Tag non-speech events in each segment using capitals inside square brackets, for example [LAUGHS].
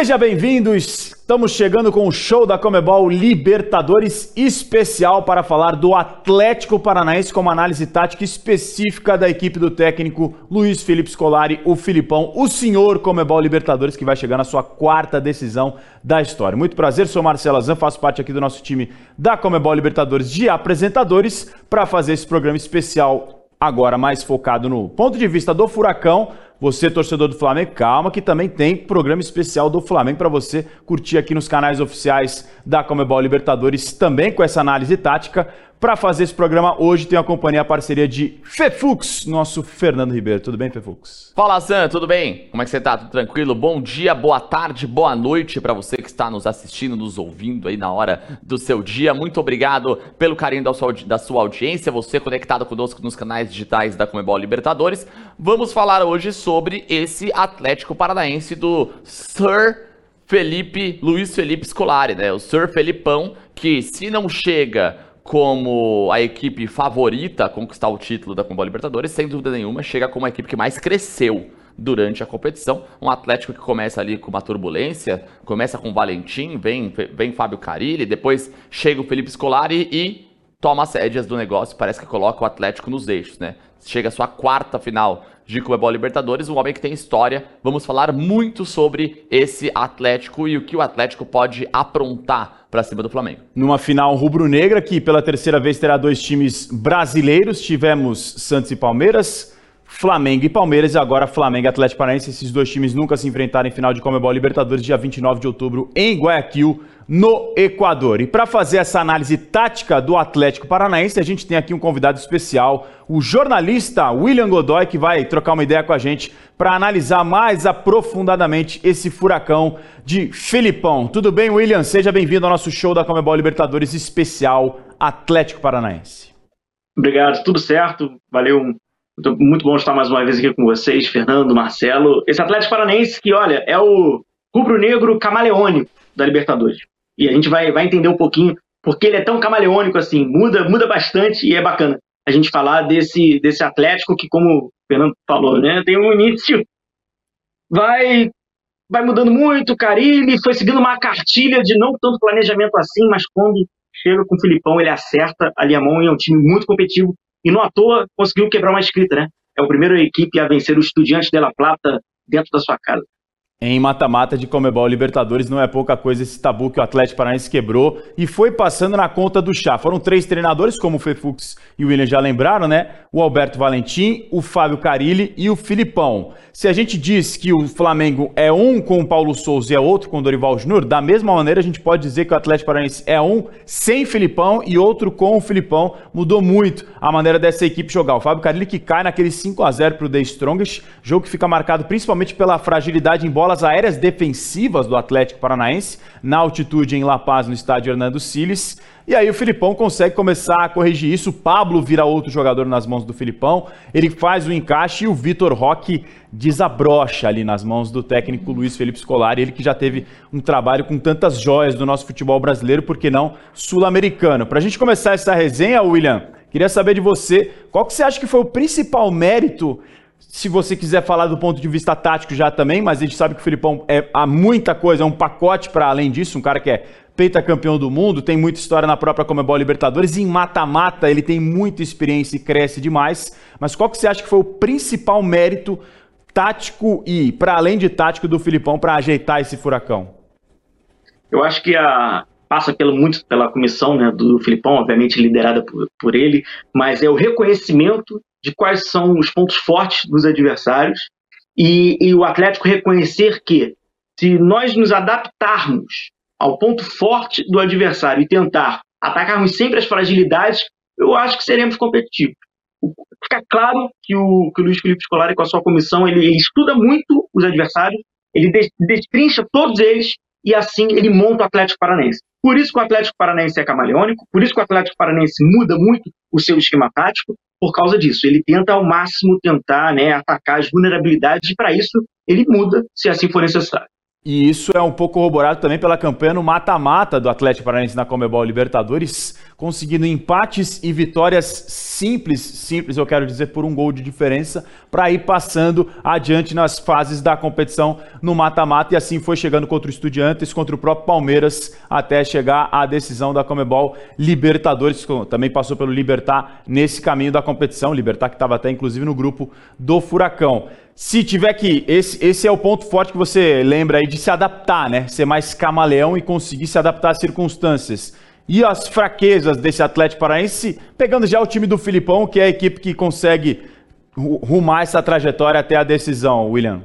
Seja bem-vindo, estamos chegando com o show da Comebol Libertadores especial para falar do Atlético Paranaense com uma análise tática específica da equipe do técnico Luiz Felipe Scolari, o Filipão, o senhor Comebol Libertadores que vai chegar na sua quarta decisão da história. Muito prazer, sou Marcelo Azan, faço parte aqui do nosso time da Comebol Libertadores de apresentadores para fazer esse programa especial agora mais focado no ponto de vista do Furacão, você, torcedor do Flamengo, calma que também tem programa especial do Flamengo para você curtir aqui nos canais oficiais da Comebol Libertadores, também com essa análise tática. Para fazer esse programa hoje tem a companhia, a parceria de Fefux, nosso Fernando Ribeiro. Tudo bem, Fefux? Fala, Sam, tudo bem? Como é que você tá? Tudo tranquilo? Bom dia, boa tarde, boa noite para você que está nos assistindo, nos ouvindo aí na hora do seu dia. Muito obrigado pelo carinho da sua, da sua audiência, você conectado conosco nos canais digitais da Comebol Libertadores. Vamos falar hoje sobre esse Atlético Paranaense do Sir Felipe, Luiz Felipe Scolari, né? O Sir Felipão, que se não chega como a equipe favorita a conquistar o título da Comebol Libertadores, sem dúvida nenhuma, chega como a equipe que mais cresceu durante a competição. Um Atlético que começa ali com uma turbulência, começa com Valentim, vem, vem Fábio Carilli, depois chega o Felipe Scolari e toma as rédeas do negócio, parece que coloca o Atlético nos eixos, né? Chega a sua quarta final de Comebol Libertadores, um homem que tem história. Vamos falar muito sobre esse Atlético e o que o Atlético pode aprontar para cima do Flamengo. Numa final rubro-negra que pela terceira vez terá dois times brasileiros, tivemos Santos e Palmeiras, Flamengo e Palmeiras e agora Flamengo e Atlético Paranaense. Esses dois times nunca se enfrentaram em final de Comebol Libertadores dia 29 de outubro em Guayaquil, no Equador. E para fazer essa análise tática do Atlético Paranaense, a gente tem aqui um convidado especial, o jornalista William Godoy, que vai trocar uma ideia com a gente para analisar mais aprofundadamente esse furacão de Felipão. Tudo bem, William? Seja bem-vindo ao nosso show da Comebol Libertadores especial Atlético Paranaense. Obrigado, tudo certo. Valeu. Muito bom estar mais uma vez aqui com vocês, Fernando, Marcelo. Esse Atlético Paranaense que, olha, é o rubro-negro camaleônico da Libertadores. E a gente vai, vai entender um pouquinho porque ele é tão camaleônico assim, muda, muda bastante e é bacana a gente falar desse, desse Atlético que, como o Fernando falou, né, tem um início, vai vai mudando muito, Carilli foi seguindo uma cartilha de não tanto planejamento assim, mas quando chega com o Filipão, ele acerta ali a mão e é um time muito competitivo e não à toa conseguiu quebrar uma escrita, né? É o primeiro equipe a vencer o Estudiantes de La Plata dentro da sua casa em mata-mata de Comebol Libertadores. Não é pouca coisa esse tabu que o Atlético Paranaense quebrou e foi passando na conta do chá. Foram três treinadores, como o Fefux e o William já lembraram, né? O Alberto Valentim, o Fábio Carilli e o Filipão. Se a gente diz que o Flamengo é um com o Paulo Souza e é outro com o Dorival Júnior, da mesma maneira a gente pode dizer que o Atlético Paranaense é um sem Filipão e outro com o Filipão. Mudou muito a maneira dessa equipe jogar. O Fábio Carilli que cai naquele 5 a 0 para o The Strongest, jogo que fica marcado principalmente pela fragilidade em bola bolas aéreas defensivas do Atlético Paranaense, na altitude em La Paz, no estádio Hernando Siles. E aí o Filipão consegue começar a corrigir isso. O Pablo vira outro jogador nas mãos do Filipão. Ele faz o encaixe e o Vitor Roque desabrocha ali nas mãos do técnico Luiz Felipe Scolari. Ele que já teve um trabalho com tantas joias do nosso futebol brasileiro, por que não sul-americano. Para a gente começar essa resenha, William, queria saber de você, qual que você acha que foi o principal mérito se você quiser falar do ponto de vista tático já também, mas a gente sabe que o Filipão é há muita coisa, é um pacote para além disso, um cara que é campeão do mundo, tem muita história na própria Comebol Libertadores, em mata-mata ele tem muita experiência e cresce demais, mas qual que você acha que foi o principal mérito tático e, para além de tático, do Filipão para ajeitar esse furacão? Eu acho que a, passa pelo, muito pela comissão né, do Filipão, obviamente liderada por, por ele, mas é o reconhecimento de quais são os pontos fortes dos adversários e, e o Atlético reconhecer que se nós nos adaptarmos ao ponto forte do adversário e tentar atacarmos sempre as fragilidades, eu acho que seremos competitivos. Fica claro que o, que o Luiz Felipe Scolari, com a sua comissão, ele, ele estuda muito os adversários, ele destrincha todos eles e assim ele monta o Atlético Paranaense. Por isso que o Atlético Paranaense é camaleônico, por isso que o Atlético Paranaense muda muito o seu esquema tático, por causa disso. Ele tenta ao máximo tentar né, atacar as vulnerabilidades e para isso ele muda se assim for necessário. E isso é um pouco corroborado também pela campanha no mata-mata do Atlético Paranaense na Comebol Libertadores, conseguindo empates e vitórias simples, simples eu quero dizer, por um gol de diferença, para ir passando adiante nas fases da competição no mata-mata. E assim foi chegando contra o Estudiantes, contra o próprio Palmeiras, até chegar à decisão da Comebol Libertadores. Também passou pelo Libertar nesse caminho da competição. Libertar que estava até inclusive no grupo do Furacão. Se tiver que, esse, esse é o ponto forte que você lembra aí de se adaptar, né? Ser mais camaleão e conseguir se adaptar às circunstâncias. E as fraquezas desse Atlético Paraense, pegando já o time do Filipão, que é a equipe que consegue rumar essa trajetória até a decisão, William.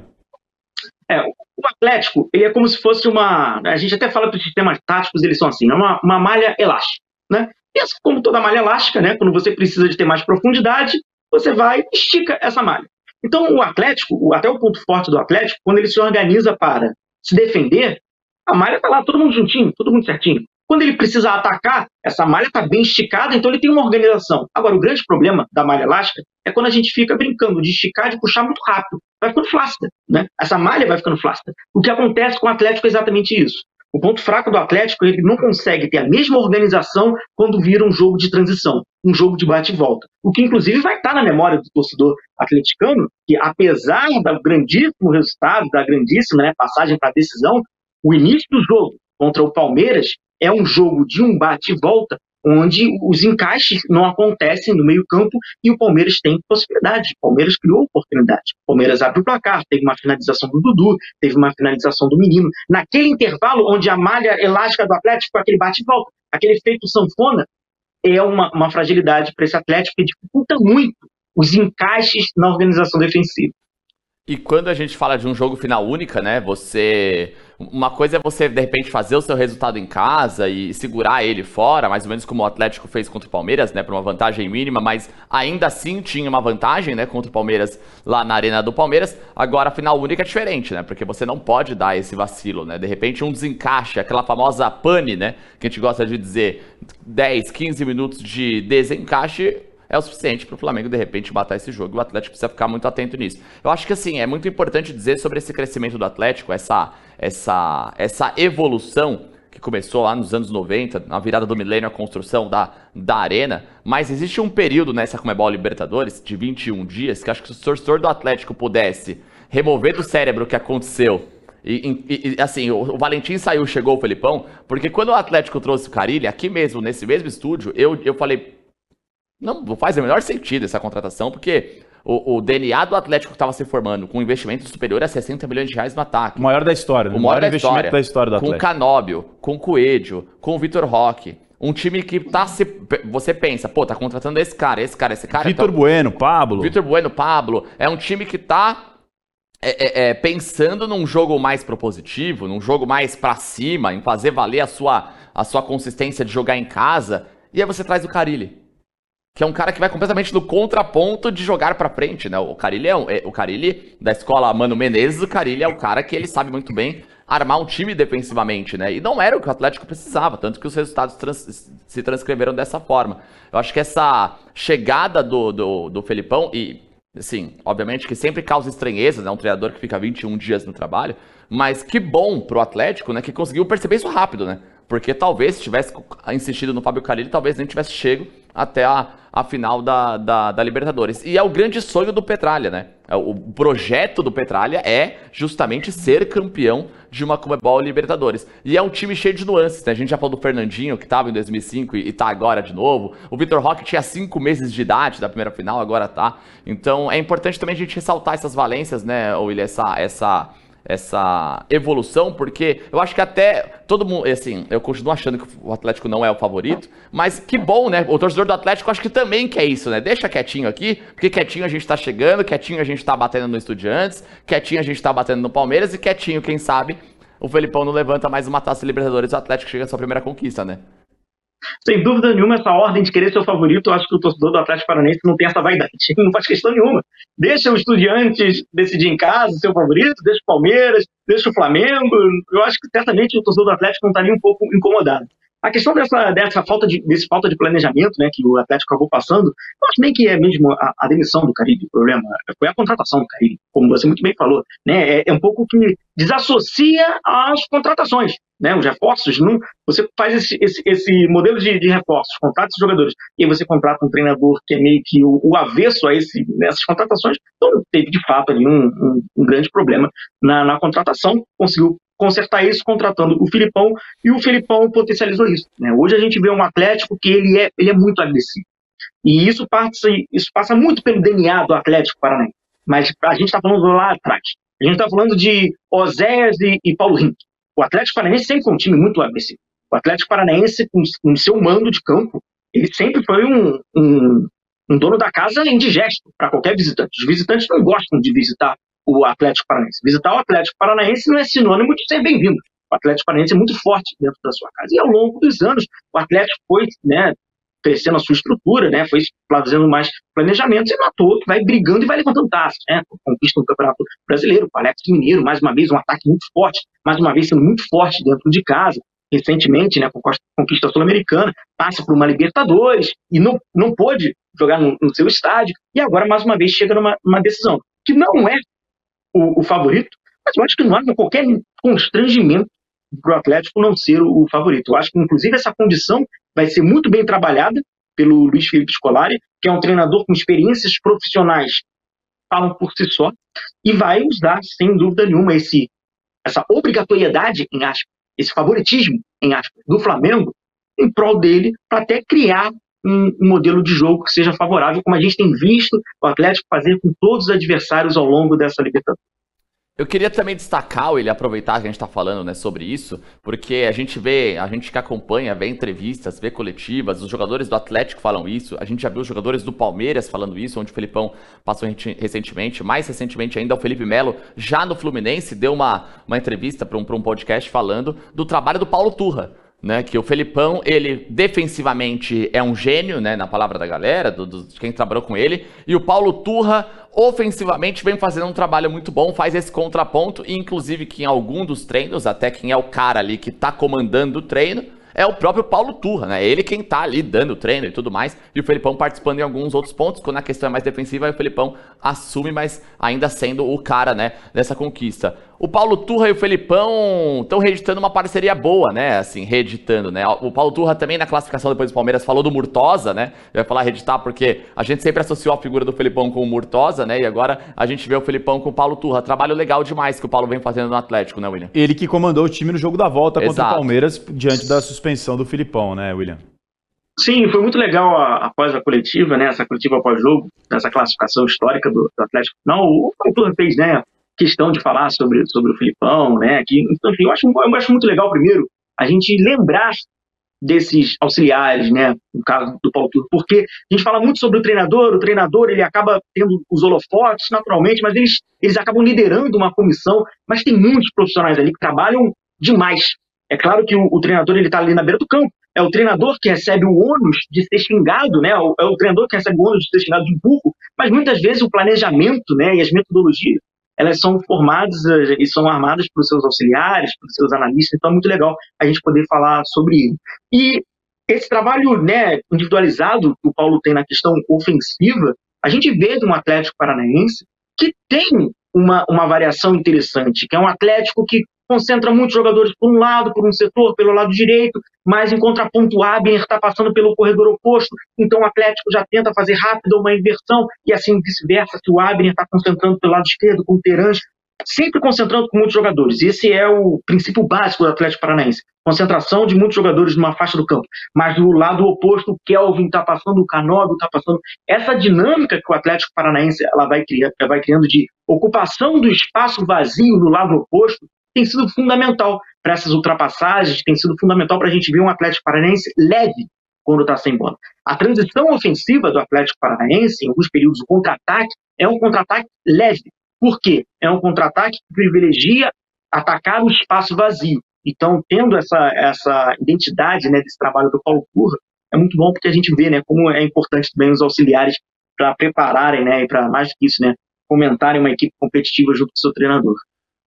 É, o Atlético, ele é como se fosse uma. A gente até fala que os sistemas táticos eles são assim, é uma, uma malha elástica, né? E assim como toda malha elástica, né? Quando você precisa de ter mais profundidade, você vai e estica essa malha. Então, o Atlético, até o ponto forte do Atlético, quando ele se organiza para se defender, a malha está lá, todo mundo juntinho, todo mundo certinho. Quando ele precisa atacar, essa malha está bem esticada, então ele tem uma organização. Agora, o grande problema da malha elástica é quando a gente fica brincando de esticar, de puxar muito rápido. Vai ficando flácida, né? Essa malha vai ficando flácida. O que acontece com o Atlético é exatamente isso. O ponto fraco do Atlético é ele não consegue ter a mesma organização quando vira um jogo de transição, um jogo de bate e volta. O que, inclusive, vai estar na memória do torcedor atleticano, que apesar do grandíssimo resultado, da grandíssima né, passagem para a decisão, o início do jogo contra o Palmeiras é um jogo de um bate e volta onde os encaixes não acontecem no meio-campo e o Palmeiras tem possibilidade. O Palmeiras criou oportunidade. O Palmeiras abre o placar, teve uma finalização do Dudu, teve uma finalização do menino. Naquele intervalo onde a malha elástica do Atlético, aquele bate volta, aquele efeito sanfona, é uma, uma fragilidade para esse Atlético que dificulta muito os encaixes na organização defensiva. E quando a gente fala de um jogo final única, né? Você. Uma coisa é você, de repente, fazer o seu resultado em casa e segurar ele fora, mais ou menos como o Atlético fez contra o Palmeiras, né? Por uma vantagem mínima, mas ainda assim tinha uma vantagem, né? Contra o Palmeiras lá na Arena do Palmeiras. Agora, a final única é diferente, né? Porque você não pode dar esse vacilo, né? De repente, um desencaixe, aquela famosa pane, né? Que a gente gosta de dizer 10, 15 minutos de desencaixe é o suficiente para o Flamengo de repente matar esse jogo. E o Atlético precisa ficar muito atento nisso. Eu acho que assim, é muito importante dizer sobre esse crescimento do Atlético, essa, essa, essa evolução que começou lá nos anos 90, na virada do milênio, a construção da, da arena. Mas existe um período nessa Comebol Libertadores, de 21 dias, que acho que se o torcedor do Atlético pudesse remover do cérebro o que aconteceu e, e, assim, o, o, Valentim saiu, chegou o Felipão, porque quando o Atlético trouxe o Carilli, aqui mesmo, nesse mesmo estúdio, eu, eu falei, não, faz o menor sentido essa contratação, porque o, o DNA do Atlético estava se formando com um investimento superior a 60 milhões de reais no ataque. O maior da história, né? o, maior, maior investimento história, da história do Atlético. Com o Canóbio, com o Coelho, com o Vitor Roque. Um time que tá se. Você pensa, pô, tá contratando esse cara, esse cara, esse cara. Vitor então, Bueno, Pablo. Vitor Bueno, Pablo. É um time que tá é, é, é, pensando num jogo mais propositivo, num jogo mais para cima, em fazer valer a sua, a sua consistência de jogar em casa, e aí você traz o Carilli que é um cara que vai completamente no contraponto de jogar para frente, né? O Carilli é, um, é, o Carilli da escola Mano Menezes, o Carilli é o cara que ele sabe muito bem armar um time defensivamente, né? E não era o que o Atlético precisava, tanto que os resultados trans, se transcreveram dessa forma. Eu acho que essa chegada do, do, do Felipão, e assim, obviamente que sempre causa estranheza, né? Um treinador que fica 21 dias no trabalho, mas que bom pro Atlético, né? Que conseguiu perceber isso rápido, né? Porque talvez se tivesse insistido no Fábio Carilli, talvez nem tivesse chego até a, a final da, da, da, Libertadores. E é o grande sonho do Petralha, né? É, o projeto do Petralha é justamente ser campeão de uma Comebol Libertadores. E é um time cheio de nuances, né? A gente já falou do Fernandinho, que estava em 2005 e, está agora de novo. O Vitor Roque tinha cinco meses de idade da primeira final, agora tá. Então é importante também a gente ressaltar essas valências, né, William? Essa, essa essa evolução, porque eu acho que até todo mundo, assim, eu continuo achando que o Atlético não é o favorito, mas que bom, né? O torcedor do Atlético acho que também quer isso, né? Deixa quietinho aqui, porque quietinho a gente tá chegando, quietinho a gente tá batendo no Estudiantes, quietinho a gente tá batendo no Palmeiras e quietinho, quem sabe, o Felipão não levanta mais uma taça Libertadores, o Atlético chega à sua primeira conquista, né? Sem dúvida nenhuma, essa ordem de querer ser o favorito, eu acho que o torcedor do Atlético Paranaense não tem essa vaidade. [LAUGHS] Não faz questão nenhuma. Deixa o Estudiantes decidir em casa, seu favorito, deixa o Palmeiras, deixa o Flamengo. Eu acho que certamente o torcedor do Atlético não está nem um pouco incomodado. A questão dessa, dessa falta de desse falta de planejamento, né, que o Atlético acabou passando, eu acho nem que é mesmo a, a demissão do Caribe o problema, foi a contratação do Caribe, como você muito bem falou, né, é, é um pouco que desassocia as contratações, né, os reforços, não, você faz esse, esse, esse modelo de, de, reforços, contrata os jogadores, e aí você contrata um treinador que é meio que o, o avesso a esse, essas contratações, então teve de fato ali um, um, um grande problema na, na contratação, conseguiu consertar isso contratando o Filipão e o Filipão potencializou isso. Né? Hoje a gente vê um Atlético que ele é, ele é muito agressivo. E isso passa, isso passa muito pelo DNA do Atlético Paranaense. Mas a gente está falando lá atrás. A gente está falando de Oséias e, e Paulo Rink. O Atlético Paranaense sempre foi um time muito agressivo. O Atlético Paranaense, com, com seu mando de campo, ele sempre foi um, um, um dono da casa indigesto para qualquer visitante. Os visitantes não gostam de visitar o Atlético Paranaense. Visitar o Atlético Paranaense não é sinônimo de ser bem-vindo. O Atlético Paranaense é muito forte dentro da sua casa. E ao longo dos anos, o Atlético foi né, crescendo a sua estrutura, né, foi fazendo mais planejamentos e matou, vai brigando e vai levantando taças. Né, conquista o Campeonato Brasileiro, o Alex Mineiro, mais uma vez um ataque muito forte, mais uma vez sendo muito forte dentro de casa. Recentemente, né, conquista sul-americana, passa por uma Libertadores e não, não pôde jogar no, no seu estádio. E agora, mais uma vez, chega numa, numa decisão que não é o, o favorito, mas eu acho que não há qualquer constrangimento para o Atlético não ser o, favorito. Eu acho que, inclusive, essa condição vai ser muito bem trabalhada pelo Luiz Felipe Scolari, que é um treinador com experiências profissionais falam por si só, e vai usar, sem dúvida nenhuma, esse, essa obrigatoriedade, em aspas, esse favoritismo, em aspas, do Flamengo, em prol dele, para até criar um, um, modelo de jogo que seja favorável, como a gente tem visto o Atlético fazer com todos os adversários ao longo dessa Libertadores. Eu queria também destacar, ele aproveitar que a gente está falando né, sobre isso, porque a gente vê, a gente que acompanha, vê entrevistas, vê coletivas, os jogadores do Atlético falam isso, a gente já viu os jogadores do Palmeiras falando isso, onde o Felipão passou recentemente, mais recentemente ainda o Felipe Melo, já no Fluminense, deu uma, uma entrevista para um, um podcast falando do trabalho do Paulo Turra né? Que o Felipão, ele defensivamente é um gênio, né? Na palavra da galera, do, do, de quem trabalhou com ele. E o Paulo Turra, ofensivamente, vem fazendo um trabalho muito bom, faz esse contraponto. E, inclusive, que em algum dos treinos, até quem é o cara ali que tá comandando o treino, é o próprio Paulo Turra, né? Ele quem tá ali dando o treino e tudo mais. E o Felipão participando em alguns outros pontos. Quando a questão é mais defensiva, o Felipão assume, mas ainda sendo o cara, né? Dessa conquista o Paulo Turra e o Felipão estão reeditando uma parceria boa, né? Assim, reeditando, né? O Paulo Turra também na classificação depois do Palmeiras falou do Murtosa, né? Vai falar reeditar porque a gente sempre associou a figura do Felipão com o Murtosa, né? E agora a gente vê o Felipão com o Paulo Turra. Trabalho legal demais que o Paulo vem fazendo no Atlético, né, William? Ele que comandou o time no jogo da volta Exato. contra o Palmeiras diante da suspensão do Felipão, né, William? Sim, foi muito legal a, após a coletiva, né? Essa coletiva após jogo, essa classificação histórica do, do Atlético. Não, o Paulo Turra fez, né? Questão de falar sobre, sobre o Filipão, né? Que, então, enfim, eu acho, eu acho muito legal, primeiro, a gente lembrar desses auxiliares, né, no caso do Paulo Turco, porque a gente fala muito sobre o treinador, o treinador ele acaba tendo os holofotes naturalmente, mas eles, eles acabam liderando uma comissão, mas tem muitos profissionais ali que trabalham demais. É claro que o, o treinador ele está ali na beira do campo, é o treinador que recebe o ônus de ser xingado, né, é o treinador que recebe o ônus de ser xingado de burro, mas muitas vezes o planejamento, né, e as metodologias elas são formadas eh, e são armadas pelos seus auxiliares, pelos seus analistas, então é muito legal a gente poder falar sobre ele. E esse trabalho né, individualizado que o Paulo tem na questão ofensiva, a gente vê de um Atlético Paranaense que tem uma, uma variação interessante, que é um Atlético que concentra muitos jogadores por um lado, por um setor, pelo lado direito, mas em contraponto o Abner está passando pelo corredor oposto, então o Atlético já tenta fazer rápido uma inversão, e assim vice-versa, se o Abner está concentrando pelo lado esquerdo com o Terãs, sempre concentrando com muitos jogadores. Esse é o princípio básico do Atlético Paranaense. Concentração de muitos jogadores numa faixa do campo. Mas do lado oposto, o Kelvin está passando, o Canóbio está passando. Essa dinâmica que o Atlético Paranaense ela vai, criando, vai criando de ocupação do espaço vazio no lado oposto tem sido fundamental para essas ultrapassagens, tem sido fundamental para a gente ver um Atlético Paranaense leve quando está sem bola. A transição ofensiva do Atlético Paranaense, em alguns períodos, o contra-ataque, é um contra-ataque leve. Por quê? É um contra-ataque que privilegia atacar o espaço vazio. Então, tendo essa, essa identidade né, desse trabalho do Paulo Curra, é muito bom porque a gente vê né, como é importante também os auxiliares para prepararem, né, e para mais do que isso, né, fomentarem uma equipe competitiva junto com o seu treinador.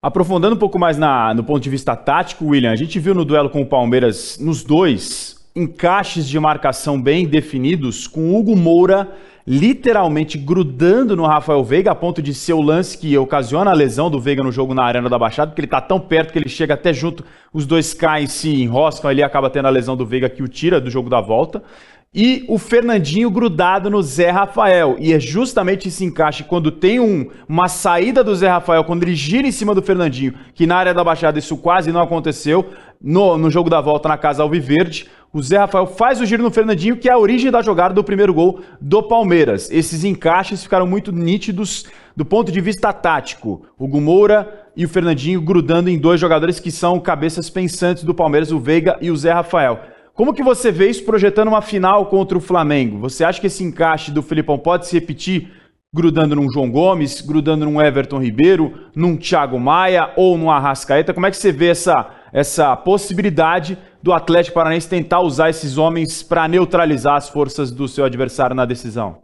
Aprofundando um pouco mais na, no ponto de vista tático, William, a gente viu no duelo com o Palmeiras, nos dois, encaixes de marcação bem definidos, com Hugo Moura literalmente grudando no Rafael Veiga, a ponto de ser o lance que ocasiona a lesão do Veiga no jogo na Arena da Baixada, porque ele está tão perto que ele chega até junto, os dois caem, se enroscam ali, acaba tendo a lesão do Veiga que o tira do jogo da volta. E o Fernandinho grudado no Zé Rafael. E é justamente esse encaixe quando tem um, uma saída do Zé Rafael, quando ele gira em cima do Fernandinho, que na área da Baixada isso quase não aconteceu, no, no jogo da volta na Casa Alviverde o Zé Rafael faz o giro no Fernandinho, que é a origem da jogada do primeiro gol do Palmeiras. Esses encaixes ficaram muito nítidos do ponto de vista tático. O Moura e o Fernandinho grudando em dois jogadores que são cabeças pensantes do Palmeiras, o Veiga e o Zé Rafael. Como que você vê isso projetando uma final contra o Flamengo? Você acha que esse encaixe do Filipão pode se repetir grudando num João Gomes, grudando num Everton Ribeiro, num Thiago Maia ou num Arrascaeta? Como é que você vê essa, essa possibilidade do Atlético Paranaense tentar usar esses homens para neutralizar as forças do seu adversário na decisão?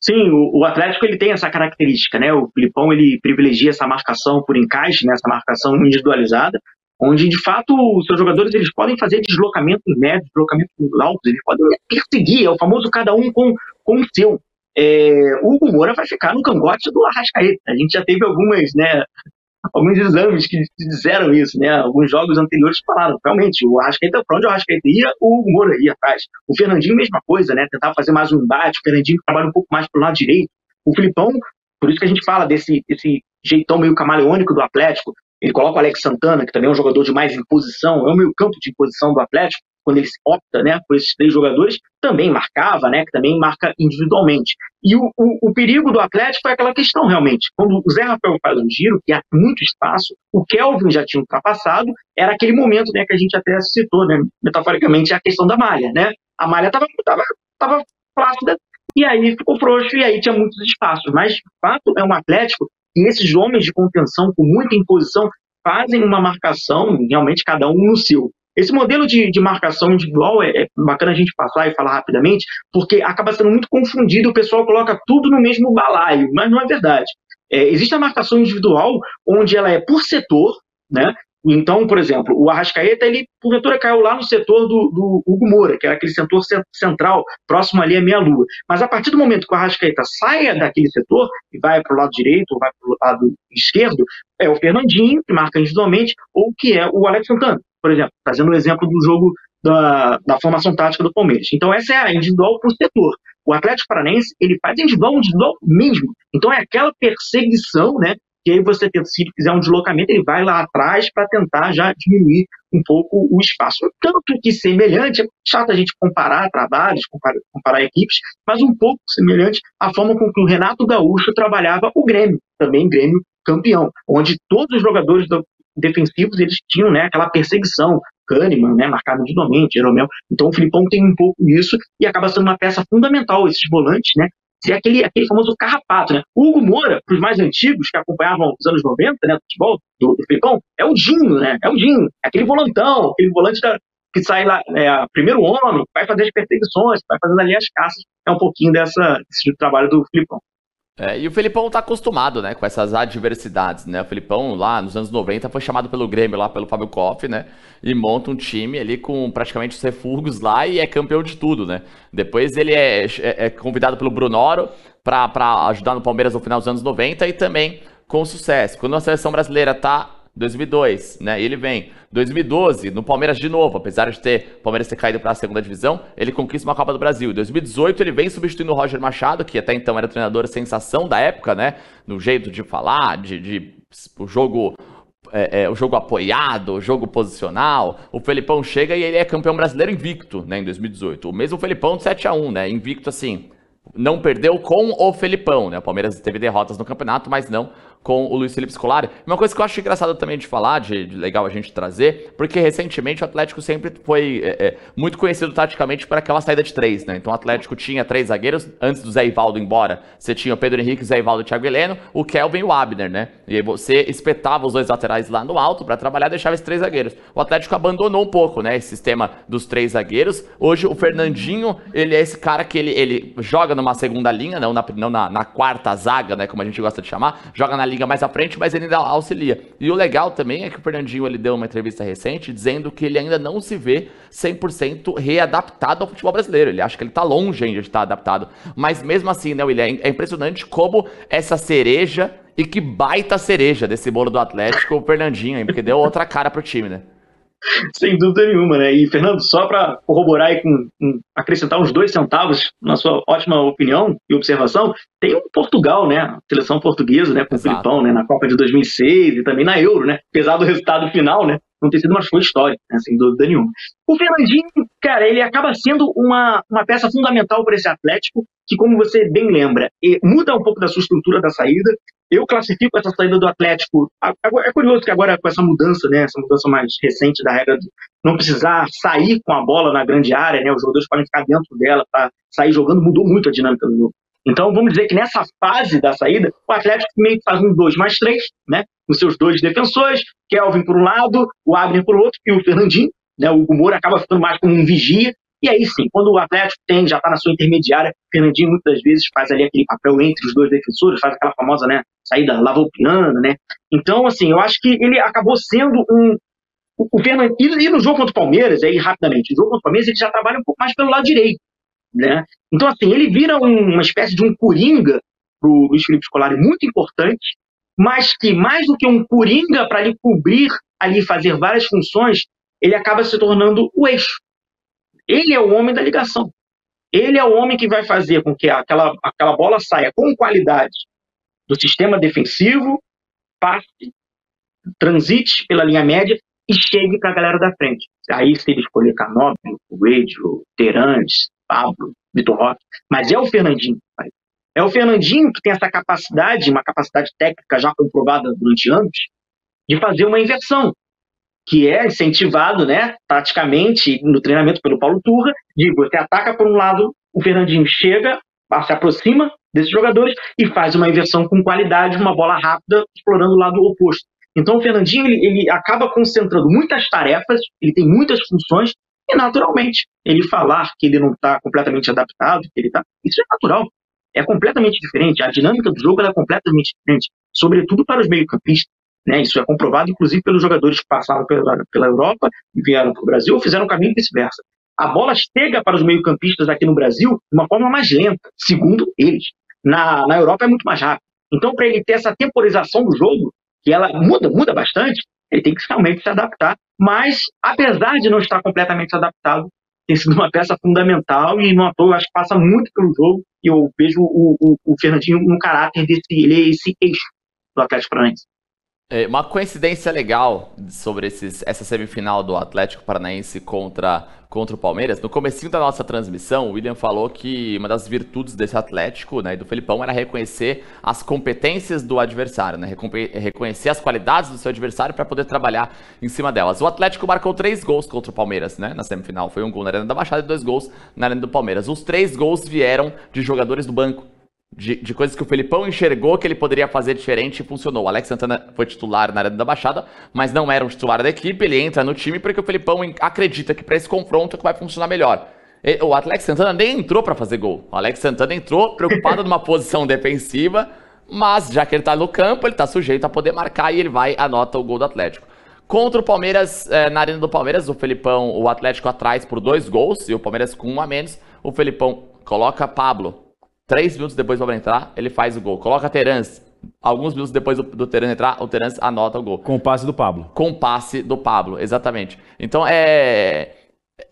Sim, o, o, Atlético ele tem essa característica, né? O Filipão ele privilegia essa marcação por encaixe, né? essa marcação individualizada, onde de fato os seus jogadores eles podem fazer deslocamentos médios, deslocamentos altos, eles podem perseguir, é o famoso cada um com, com o seu. É, o Hugo Moura vai ficar no cangote do Arrascaeta. A gente já teve algumas, né, alguns exames que disseram isso, né? Alguns jogos anteriores falaram, realmente, o Arrascaeta, pra onde o Arrascaeta ia, o Moura ia atrás. O Fernandinho, mesma coisa, né? Tentar fazer mais um embate, o Fernandinho trabalha um pouco mais pro lado direito. O Filipão, por isso que a gente fala desse, desse jeitão meio camaleônico do Atlético, ele coloca o Alex Santana, que também é um jogador de mais imposição, é o meio campo de imposição do Atlético, quando ele opta né, por esses três jogadores, também marcava, né, que também marca individualmente. E o, o, o, perigo do Atlético é aquela questão, realmente. Quando o Zé Rafael faz um giro, que há muito espaço, o Kelvin já tinha ultrapassado, era aquele momento né, que a gente até citou, né, metaforicamente, a questão da malha. Né? A malha estava tava, tava flácida, e aí ficou frouxo, e aí tinha muitos espaços. Mas, de fato, é um Atlético e esses homens de contenção, com muita imposição, fazem uma marcação, realmente cada um no seu. Esse modelo de, de marcação individual é, é, bacana a gente passar e falar rapidamente, porque acaba sendo muito confundido, o pessoal coloca tudo no mesmo balaio, mas não é verdade. É, existe a marcação individual, onde ela é por setor, né? Então, por exemplo, o Arrascaeta, ele porventura caiu lá no setor do, do Hugo Moura, que era aquele setor central, próximo ali à meia-lua. Mas a partir do momento que o Arrascaeta saia daquele setor e vai para o lado direito ou vai para o lado esquerdo, é o Fernandinho, que marca individualmente, ou que é o Alex Santana por exemplo, trazendo o exemplo do jogo da, da formação tática do Palmeiras. Então, essa é a individual por setor. O Atlético Paranense, ele faz individual, individual mesmo. Então, é aquela perseguição, né? Que aí você, se fizer um deslocamento, ele vai lá atrás para tentar já diminuir um pouco o espaço. Tanto que semelhante, é chato a gente comparar trabalhos, comparar, comparar equipes, mas um pouco semelhante à forma com que o Renato Gaúcho trabalhava o Grêmio, também Grêmio campeão, onde todos os jogadores do, defensivos eles tinham né, aquela perseguição. Kahneman, né, marcado individualmente, Jeromel. Então o Filipão tem um pouco disso e acaba sendo uma peça fundamental, esses volantes, né? Ser aquele, aquele famoso carrapato, né? O Hugo Moura, para os mais antigos que acompanhavam os anos 90, né, do futebol do, do Filipão, é o Dinho, né? É o Dinho, é aquele volantão, aquele volante da, que sai lá, é, primeiro homem, vai fazer as perseguições, vai fazendo ali as caças. É um pouquinho dessa, desse trabalho do Filipão. É, e o Felipão tá acostumado, né, com essas adversidades, né? O Felipão lá nos anos 90 foi chamado pelo Grêmio lá pelo Fábio Koff, né? E monta um time ali com praticamente os refugos lá e é campeão de tudo, né? Depois ele é, é, é convidado pelo Brunoro para ajudar no Palmeiras no final dos anos 90 e também com sucesso. Quando a seleção brasileira tá 2002, né? Ele vem. 2012, no Palmeiras de novo, apesar de ter Palmeiras ter caído para a segunda divisão, ele conquista uma Copa do Brasil. 2018, ele vem substituindo o Roger Machado, que até então era treinador sensação da época, né? No jeito de falar, de, de o jogo é, é, o jogo apoiado, o jogo posicional. O Felipão chega e ele é campeão brasileiro invicto, né, em 2018. O mesmo Felipão de 7 a 1 né, invicto assim. Não perdeu com o Felipão, né? O Palmeiras teve derrotas no campeonato, mas não com o Luiz Felipe Scolari. Uma coisa que eu acho engraçado também de falar, de, de legal a gente trazer, porque recentemente o Atlético sempre foi é, é, muito conhecido taticamente por aquela saída de três, né? Então o Atlético tinha três zagueiros, antes do Zé Ivaldo embora, você tinha o Pedro Henrique, o Zé Ivaldo o Thiago Heleno, o Kelvin e o Abner, né? E aí você espetava os dois laterais lá no alto para trabalhar, deixava esses três zagueiros. O Atlético abandonou um pouco, né, esse sistema dos três zagueiros. Hoje o Fernandinho, ele é esse cara que ele, ele joga numa segunda linha, não, na, não na, na, quarta zaga, né, como a gente gosta de chamar, joga na liga mais à frente, mas ele ainda auxilia. E o legal também é que o Fernandinho ele deu uma entrevista recente dizendo que ele ainda não se vê 100% readaptado ao futebol brasileiro. Ele acha que ele tá longe ainda de estar adaptado. Mas mesmo assim, né, William, é impressionante como essa cereja e que baita cereja desse bolo do Atlético, o Fernandinho, porque deu outra cara pro time, né? Sem dúvida nenhuma, né? E, Fernando, só para corroborar e com, com, acrescentar uns dois centavos na sua ótima opinião e observação, tem o Portugal, né? A seleção portuguesa, né? Com Exato. o Filipão, né? Na Copa de 2006 e também na Euro, né? Apesar do resultado final, né? Não ter sido uma show histórica, né? sem dúvida nenhuma. O Fernandinho, cara, ele acaba sendo uma, uma peça fundamental para esse Atlético, que, como você bem lembra, muda um pouco da sua estrutura da saída, eu classifico essa saída do Atlético. É curioso que agora, com essa mudança, né, essa mudança mais recente da regra de não precisar sair com a bola na grande área, né, os jogadores podem ficar dentro dela para sair jogando, mudou muito a dinâmica do jogo. Então, vamos dizer que nessa fase da saída, o Atlético meio que faz um 2 mais 3, né, com seus dois defensores, Kelvin por um lado, o Abner por outro e o Fernandinho. Né, o Moura acaba ficando mais como um vigia, e aí sim, quando o Atlético tem, já está na sua intermediária, Fernandinho muitas vezes faz ali aquele papel entre os dois defensores, faz aquela famosa né, saída lavoupiana, né? Então, assim, eu acho que ele acabou sendo um. O, o Fernandinho, e no jogo contra o Palmeiras, aí rapidamente, no jogo contra o Palmeiras ele já trabalha um pouco mais pelo lado direito, né? Então, assim, ele vira um, uma espécie de um coringa para o Luiz Felipe Scolari muito importante, mas que mais do que um coringa para ele cobrir ali, fazer várias funções, ele acaba se tornando o eixo ele é o homem da ligação. Ele é o homem que vai fazer com que aquela, aquela bola saia com qualidade do sistema defensivo, passe, transite pela linha média e chegue para a galera da frente. Aí, se ele escolher Canóbio, Coelho, Terantes, Pablo, Vitor Roque, mas é o Fernandinho. É o Fernandinho que tem essa capacidade, uma capacidade técnica já comprovada durante anos, de fazer uma inversão que é incentivado, né, taticamente no treinamento pelo Paulo Turra, de você ataca por um lado, o Fernandinho chega, se aproxima desses jogadores e faz uma inversão com qualidade, uma bola rápida, explorando o lado oposto. Então o Fernandinho ele, ele acaba concentrando muitas tarefas, ele tem muitas funções e naturalmente ele falar que ele não está completamente adaptado, que ele tá, isso é natural, é completamente diferente. A dinâmica do jogo é completamente diferente, sobretudo para os meio-campistas. Né? Isso é comprovado, inclusive, pelos jogadores que passaram pela, pela Europa e vieram para o Brasil ou fizeram o caminho vice-versa. A bola chega para os meio-campistas aqui no Brasil de uma forma mais lenta, segundo eles. Na, na Europa é muito mais rápido. Então, para ele ter essa temporização do jogo, que ela muda, muda bastante, ele tem que realmente se adaptar. Mas, apesar de não estar completamente adaptado, tem sido uma peça fundamental e, no ator, acho que passa muito pelo jogo. E eu vejo o, o, o Fernandinho no caráter desse, ele é esse eixo do Atlético Paranaense. É, uma coincidência legal sobre esses, essa semifinal do Atlético Paranaense contra, contra o Palmeiras. No comecinho da nossa transmissão, o William falou que uma das virtudes desse Atlético né, e do Felipão era reconhecer as competências do adversário, né, reconhecer as qualidades do seu adversário para poder trabalhar em cima delas. O Atlético marcou três gols contra o Palmeiras né, na semifinal. Foi um gol na Arena da Baixada e dois gols na Arena do Palmeiras. Os três gols vieram de jogadores do banco de, de, coisas que o Felipão enxergou que ele poderia fazer diferente e funcionou. O Alex Santana foi titular na área da Baixada, mas não era um titular da equipe. Ele entra no time porque o Felipão acredita que para esse confronto é que vai funcionar melhor. O Alex Santana nem entrou para fazer gol. O Alex Santana entrou preocupado [LAUGHS] numa posição defensiva, mas já que ele está no campo, ele está sujeito a poder marcar e ele vai anota o gol do Atlético. Contra o Palmeiras, eh, na arena do Palmeiras, o Felipão, o Atlético atrás por dois gols e o Palmeiras com um a menos. O Felipão coloca Pablo Três minutos depois do entrar, ele faz o gol. Coloca Terence. Alguns minutos depois do, do Terence entrar, o Terence anota o gol. Com o passe do Pablo. Com o passe do Pablo, exatamente. Então é.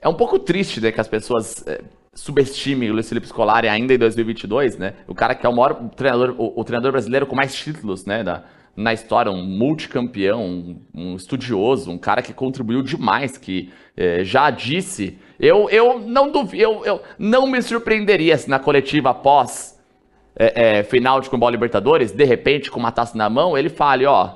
É um pouco triste né, que as pessoas é, subestimem o Luiz Felipe Scolari ainda em 2022, né? O cara que é o maior treinador, o, o treinador brasileiro com mais títulos, né? Da, na história, um multicampeão, um, um estudioso, um cara que contribuiu demais, que é, já disse. Eu, eu não duvido, eu, eu não me surpreenderia se na coletiva após é, é, final de Comebol Libertadores, de repente, com uma taça na mão, ele fale, ó,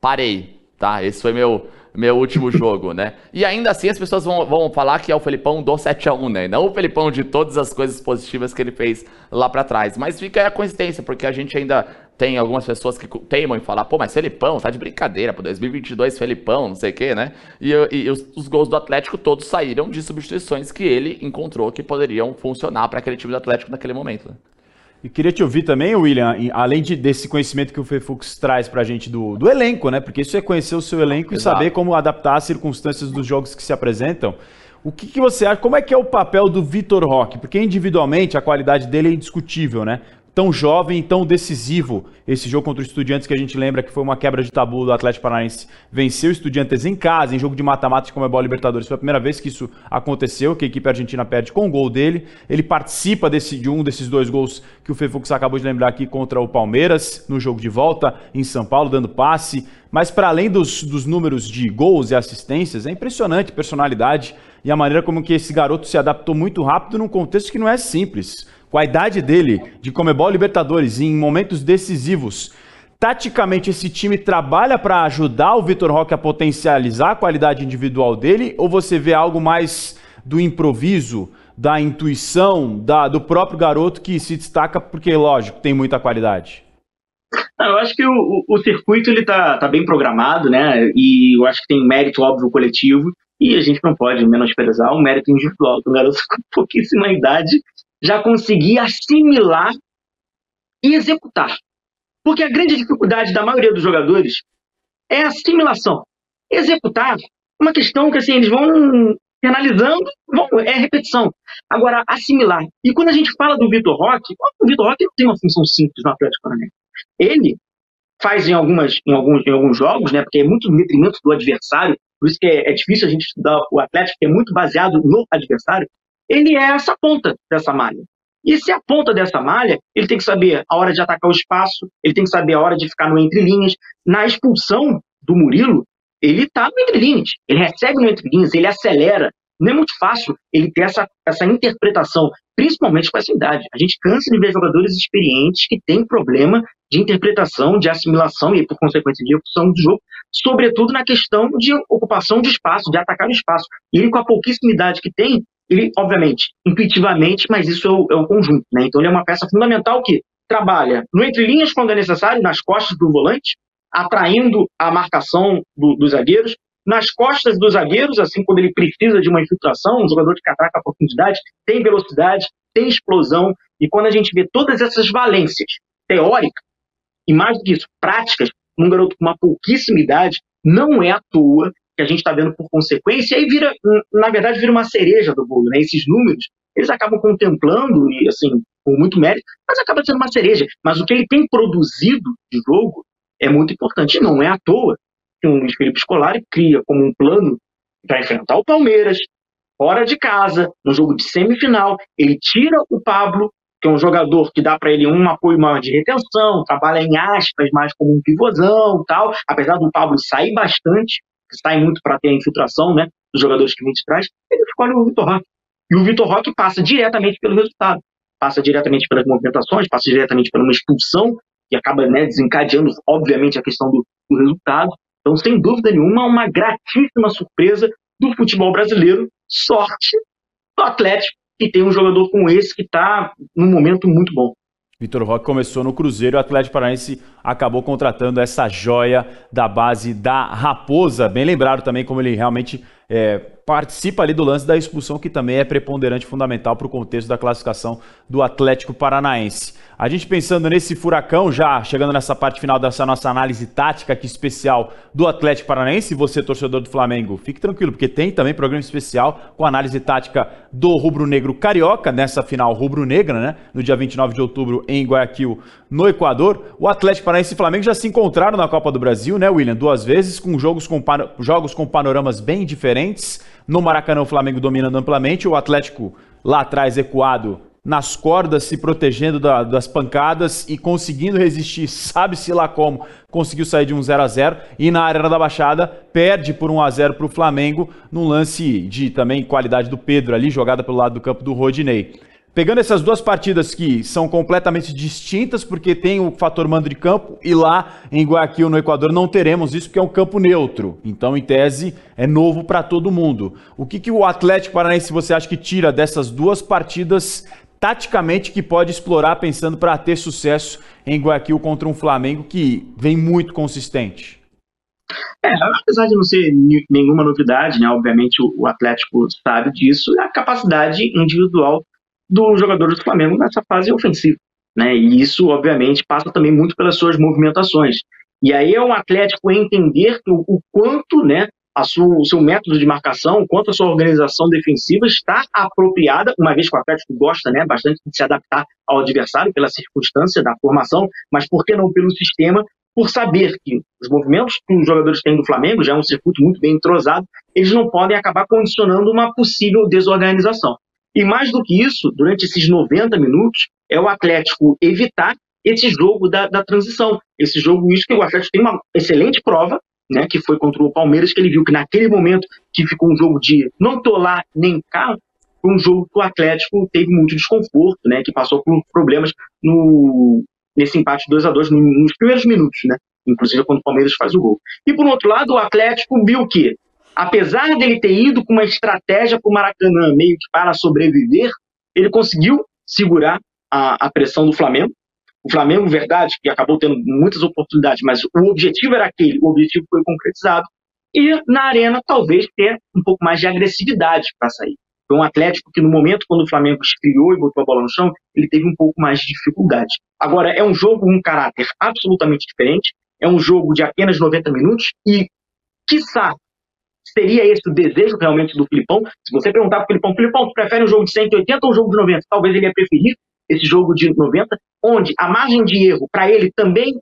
parei. tá? Esse foi meu, meu último [LAUGHS] jogo, né? E ainda assim as pessoas vão, vão falar que é o Felipão do 7x1, né? Não o Felipão de todas as coisas positivas que ele fez lá para trás. Mas fica aí a coincidência, porque a gente ainda tem algumas pessoas que teimam em falar, pô, mas Felipão, tá de brincadeira, pô, 2022 Felipão, não sei o quê, né? E, e os, os, gols do Atlético todos saíram de substituições que ele encontrou que poderiam funcionar para aquele time do Atlético naquele momento. Né? E queria te ouvir também, William, além de, desse conhecimento que o Fefux traz pra gente do, do elenco, né? Porque isso é conhecer o seu elenco Exato. e saber como adaptar as circunstâncias dos jogos que se apresentam. O que, que, você acha? Como é que é o papel do Vitor Roque? Porque individualmente a qualidade dele é indiscutível, né? Tão jovem e tão decisivo. Esse jogo contra o Estudiantes, que a gente lembra que foi uma quebra de tabu do Atlético Paranaense, venceu o Estudiantes em casa, em jogo de mata-mata de Comebol Libertadores. Foi a primeira vez que isso aconteceu, que a equipe argentina perde com o gol dele. Ele participa desse, de um desses dois gols que o Fefux acabou de lembrar aqui contra o Palmeiras, no jogo de volta em São Paulo, dando passe. Mas para além dos, dos números de gols e assistências, é impressionante a personalidade e a maneira como que esse garoto se adaptou muito rápido num contexto que não é simples com a idade dele, de Comebol Libertadores, em momentos decisivos, taticamente esse time trabalha para ajudar o Vitor Roque a potencializar a qualidade individual dele, ou você vê algo mais do improviso, da intuição, da, do próprio garoto que se destaca porque, lógico, tem muita qualidade? eu acho que o, o, circuito ele tá, tá bem programado, né? E eu acho que tem mérito óbvio coletivo e a gente não pode menosprezar o mérito individual do garoto [LAUGHS] com pouquíssima idade já conseguir assimilar e executar. Porque a grande dificuldade da maioria dos jogadores é a assimilação. Executar é uma questão que assim, eles vão analisando, é repetição. Agora, assimilar. E quando a gente fala do Vitor Roque, o Vitor Roque não tem uma função simples no Atlético Paranaense. Ele faz em, algumas, em, alguns, em alguns jogos, né, porque é muito detrimento do adversário, por isso que é, é difícil a gente estudar o Atlético, que é muito baseado no adversário ele é essa ponta dessa malha. E se a ponta dessa malha, ele tem que saber a hora de atacar o espaço, ele tem que saber a hora de ficar no entre linhas. Na expulsão do Murilo, ele está no entre linhas, ele recebe no entre linhas, ele acelera. Não é muito fácil ele ter essa, essa interpretação, principalmente com essa idade. A gente cansa de ver jogadores experientes que têm problema de interpretação, de assimilação e, por consequência, de execução do jogo, sobretudo na questão de ocupação de espaço, de atacar o espaço. E ele, com a pouquíssima idade que tem, ele, obviamente, intuitivamente, mas isso é o, é o conjunto, né? Então ele é uma peça fundamental que trabalha no entre linhas quando é necessário, nas costas do volante, atraindo a marcação do, dos zagueiros, nas costas dos zagueiros, assim, quando ele precisa de uma infiltração, um jogador que ataca a profundidade, tem velocidade, tem explosão, e quando a gente vê todas essas valências teóricas, e mais do que isso, práticas, num garoto com uma pouquíssima idade, não é à toa que a gente está vendo por consequência, e aí vira, na verdade, vira uma cereja do bolo, né? Esses números, eles acabam contemplando, e assim, com muito mérito, mas acaba sendo uma cereja. Mas o que ele tem produzido de jogo é muito importante. E não é à toa que Luiz Felipe Scolari cria como um plano para enfrentar o Palmeiras, fora de casa, no jogo de semifinal. Ele tira o Pablo, que é um jogador que dá para ele um apoio maior de retenção, trabalha em aspas mais como um pivôzão tal, apesar do Pablo sair bastante, que sai muito para ter a infiltração né, dos jogadores que vem de trás, ele escolhe o Vitor Roque. E o Vitor Roque passa diretamente pelo resultado. Passa diretamente pelas movimentações, passa diretamente por uma expulsão, que acaba né, desencadeando, obviamente, a questão do, do resultado. Então, sem dúvida nenhuma, uma gratíssima surpresa do futebol brasileiro. Sorte do Atlético, que tem um jogador como esse que está num momento muito bom. Vitor Roque começou no Cruzeiro o Atlético Paranaense acabou contratando essa joia da base da Raposa. Bem lembrado também como ele realmente é, participa ali do lance da expulsão, que também é preponderante, fundamental para o contexto da classificação do Atlético Paranaense. A gente pensando nesse furacão, já chegando nessa parte final dessa nossa análise tática aqui especial do Atlético Paranaense, você torcedor do Flamengo, fique tranquilo, porque tem também programa especial com análise tática do Rubro Negro Carioca, nessa final rubro-negra, né? No dia 29 de outubro em Guayaquil, no Equador. O Atlético Paranaense e Flamengo já se encontraram na Copa do Brasil, né, William? Duas vezes, com jogos com, jogos com panoramas bem diferentes. No Maracanã, o Flamengo dominando amplamente, o Atlético lá atrás ecoado nas cordas, se protegendo da, das pancadas e conseguindo resistir, [LAUGHS] sabe-se lá como, conseguiu sair de um 0 a 0 e na Arena da Baixada perde por 1 a 0 para o Flamengo, num lance de também qualidade do Pedro ali, jogada pelo lado do campo do Rodinei. Pegando essas duas partidas que são completamente distintas, porque tem o fator mando de campo, e lá em Guayaquil, no Equador, não teremos isso, porque é um campo neutro. Então, em tese, é novo para todo mundo. O que, que o Atlético Paranaense você acha que tira dessas duas partidas taticamente que pode explorar pensando para ter sucesso em Guayaquil contra um Flamengo que vem muito consistente? É, apesar de não ser nenhuma novidade, né? Obviamente o Atlético sabe disso, a capacidade individual do jogador do Flamengo nessa fase ofensiva. Né? E isso, obviamente, passa também muito pelas suas movimentações. E aí é um Atlético entender o, o quanto né, a sua, o seu método de marcação, quanto a sua organização defensiva está apropriada, uma vez que o Atlético gosta né, bastante de se adaptar ao adversário pela circunstância da formação, mas por que não pelo sistema, por saber que os movimentos que os jogadores têm do Flamengo, já é um circuito muito bem entrosado, eles não podem acabar condicionando uma possível desorganização. E mais do que isso, durante esses 90 minutos, é o Atlético evitar esse jogo da, da transição. Esse jogo, isso que o Atlético tem uma excelente prova, né, que foi contra o Palmeiras, que ele viu que naquele momento que ficou um jogo de não lá nem cá, foi um jogo que o Atlético teve muito desconforto, né, que passou por problemas no, nesse empate 2 a 2 nos primeiros minutos, né, inclusive quando o Palmeiras faz o gol. E por outro lado, o Atlético viu que apesar dele ter ido com uma estratégia para o Maracanã meio que para sobreviver, ele conseguiu segurar a, a, pressão do Flamengo. O Flamengo, verdade, que acabou tendo muitas oportunidades, mas o objetivo era aquele, o objetivo foi concretizado. E na arena, talvez ter um pouco mais de agressividade para sair. Foi um Atlético que, no momento quando o Flamengo esfriou e botou a bola no chão, ele teve um pouco mais de dificuldade. Agora, é um jogo com um caráter absolutamente diferente. É um jogo de apenas 90 minutos e, quiçá, seria esse o desejo realmente do Filipão? Se você perguntar para o Filipão, Filipão, tu prefere um jogo de 180 ou um jogo de 90? Talvez ele ia preferir esse jogo de 90, onde a margem de erro para ele também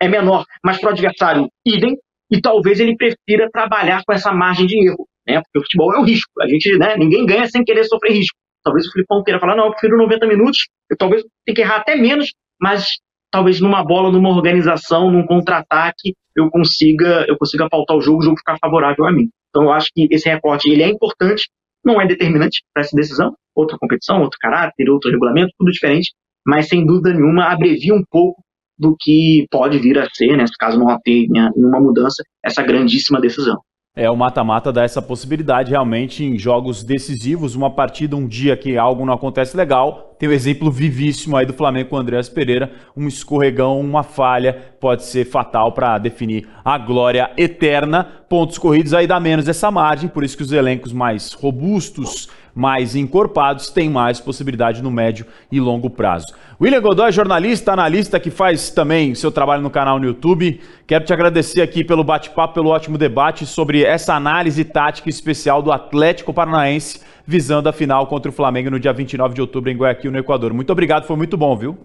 é menor, mas para o adversário idem, e talvez ele prefira trabalhar com essa margem de erro, né? Porque o futebol é um risco. A gente, né, ninguém ganha sem querer sofrer risco. Talvez o Filipão queira falar, não, eu prefiro 90 minutos, eu talvez tenha que errar até menos, mas talvez numa bola, numa organização, num contra-ataque, eu consiga, eu consiga pautar o jogo, o jogo ficar favorável a mim. Então eu acho que esse recorte ele é importante, não é determinante para essa decisão, outra competição, outro caráter, outro regulamento, tudo diferente, mas sem dúvida nenhuma abrevia um pouco do que pode vir a ser, né, caso não tenha nenhuma mudança, essa grandíssima decisão. É, o mata-mata dá essa possibilidade realmente em jogos decisivos, uma partida, um dia que algo não acontece legal. Tem o exemplo vivíssimo aí do Flamengo com o Andreas Pereira, um escorregão, uma falha, pode ser fatal para definir a glória eterna. Pontos corridos aí dá menos essa margem, por isso que os elencos mais robustos mais encorpados têm mais possibilidade no médio e longo prazo. William Godoy, jornalista, analista que faz também seu trabalho no canal no YouTube. Quero te agradecer aqui pelo bate-papo, pelo ótimo debate sobre essa análise tática especial do Atlético Paranaense visando a final contra o Flamengo no dia 29 de outubro em Guayaquil, no Equador. Muito obrigado, foi muito bom, viu?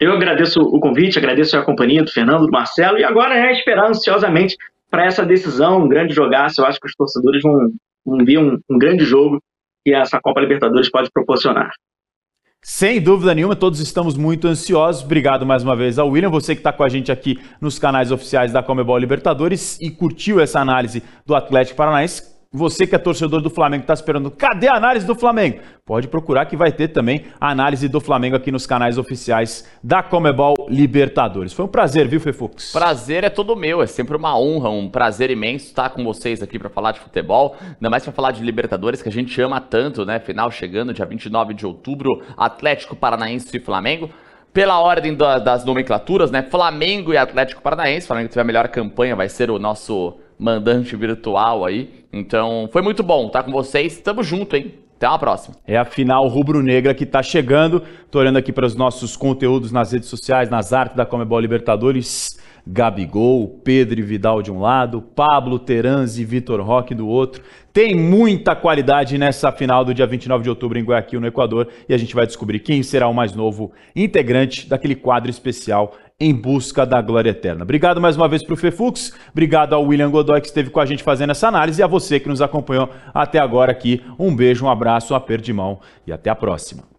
Eu agradeço o convite, agradeço a companhia do Fernando, do Marcelo, e agora é esperar ansiosamente para essa decisão, um grande jogaço. Eu acho que os torcedores vão, vão ver um, um grande jogo que essa Copa Libertadores pode proporcionar. Sem dúvida nenhuma, todos estamos muito ansiosos. Obrigado mais uma vez ao William, você que está com a gente aqui nos canais oficiais da Comebol Libertadores e curtiu essa análise do Atlético Paranaense. Você que é torcedor do Flamengo está esperando, cadê a análise do Flamengo? Pode procurar que vai ter também a análise do Flamengo aqui nos canais oficiais da Comebol Libertadores. Foi um prazer, viu, Fefux? Prazer é todo meu, é sempre uma honra, um prazer imenso estar com vocês aqui para falar de futebol, ainda mais para falar de Libertadores que a gente ama tanto, né? Final chegando, dia 29 de outubro, Atlético Paranaense e Flamengo pela ordem da, das nomenclaturas, né? Flamengo e Atlético Paranaense. Flamengo tiver a melhor campanha, vai ser o nosso mandante virtual aí. Então, foi muito bom estar com vocês. Tamo junto, hein? Até a próxima. É a final rubro-negra que está chegando. Tô olhando aqui para os nossos conteúdos nas redes sociais, nas artes da Comebol Libertadores. Gabigol, Pedro e Vidal de um lado, Pablo Teranzi e Vitor Roque do outro. Tem muita qualidade nessa final do dia 29 de outubro em Guayaquil, no Equador, e a gente vai descobrir quem será o mais novo integrante daquele quadro especial em busca da glória eterna. Obrigado mais uma vez para o Fefux, obrigado ao William Godoy que esteve com a gente fazendo essa análise e a você que nos acompanhou até agora aqui. Um beijo, um abraço, um aperto de mão e até a próxima.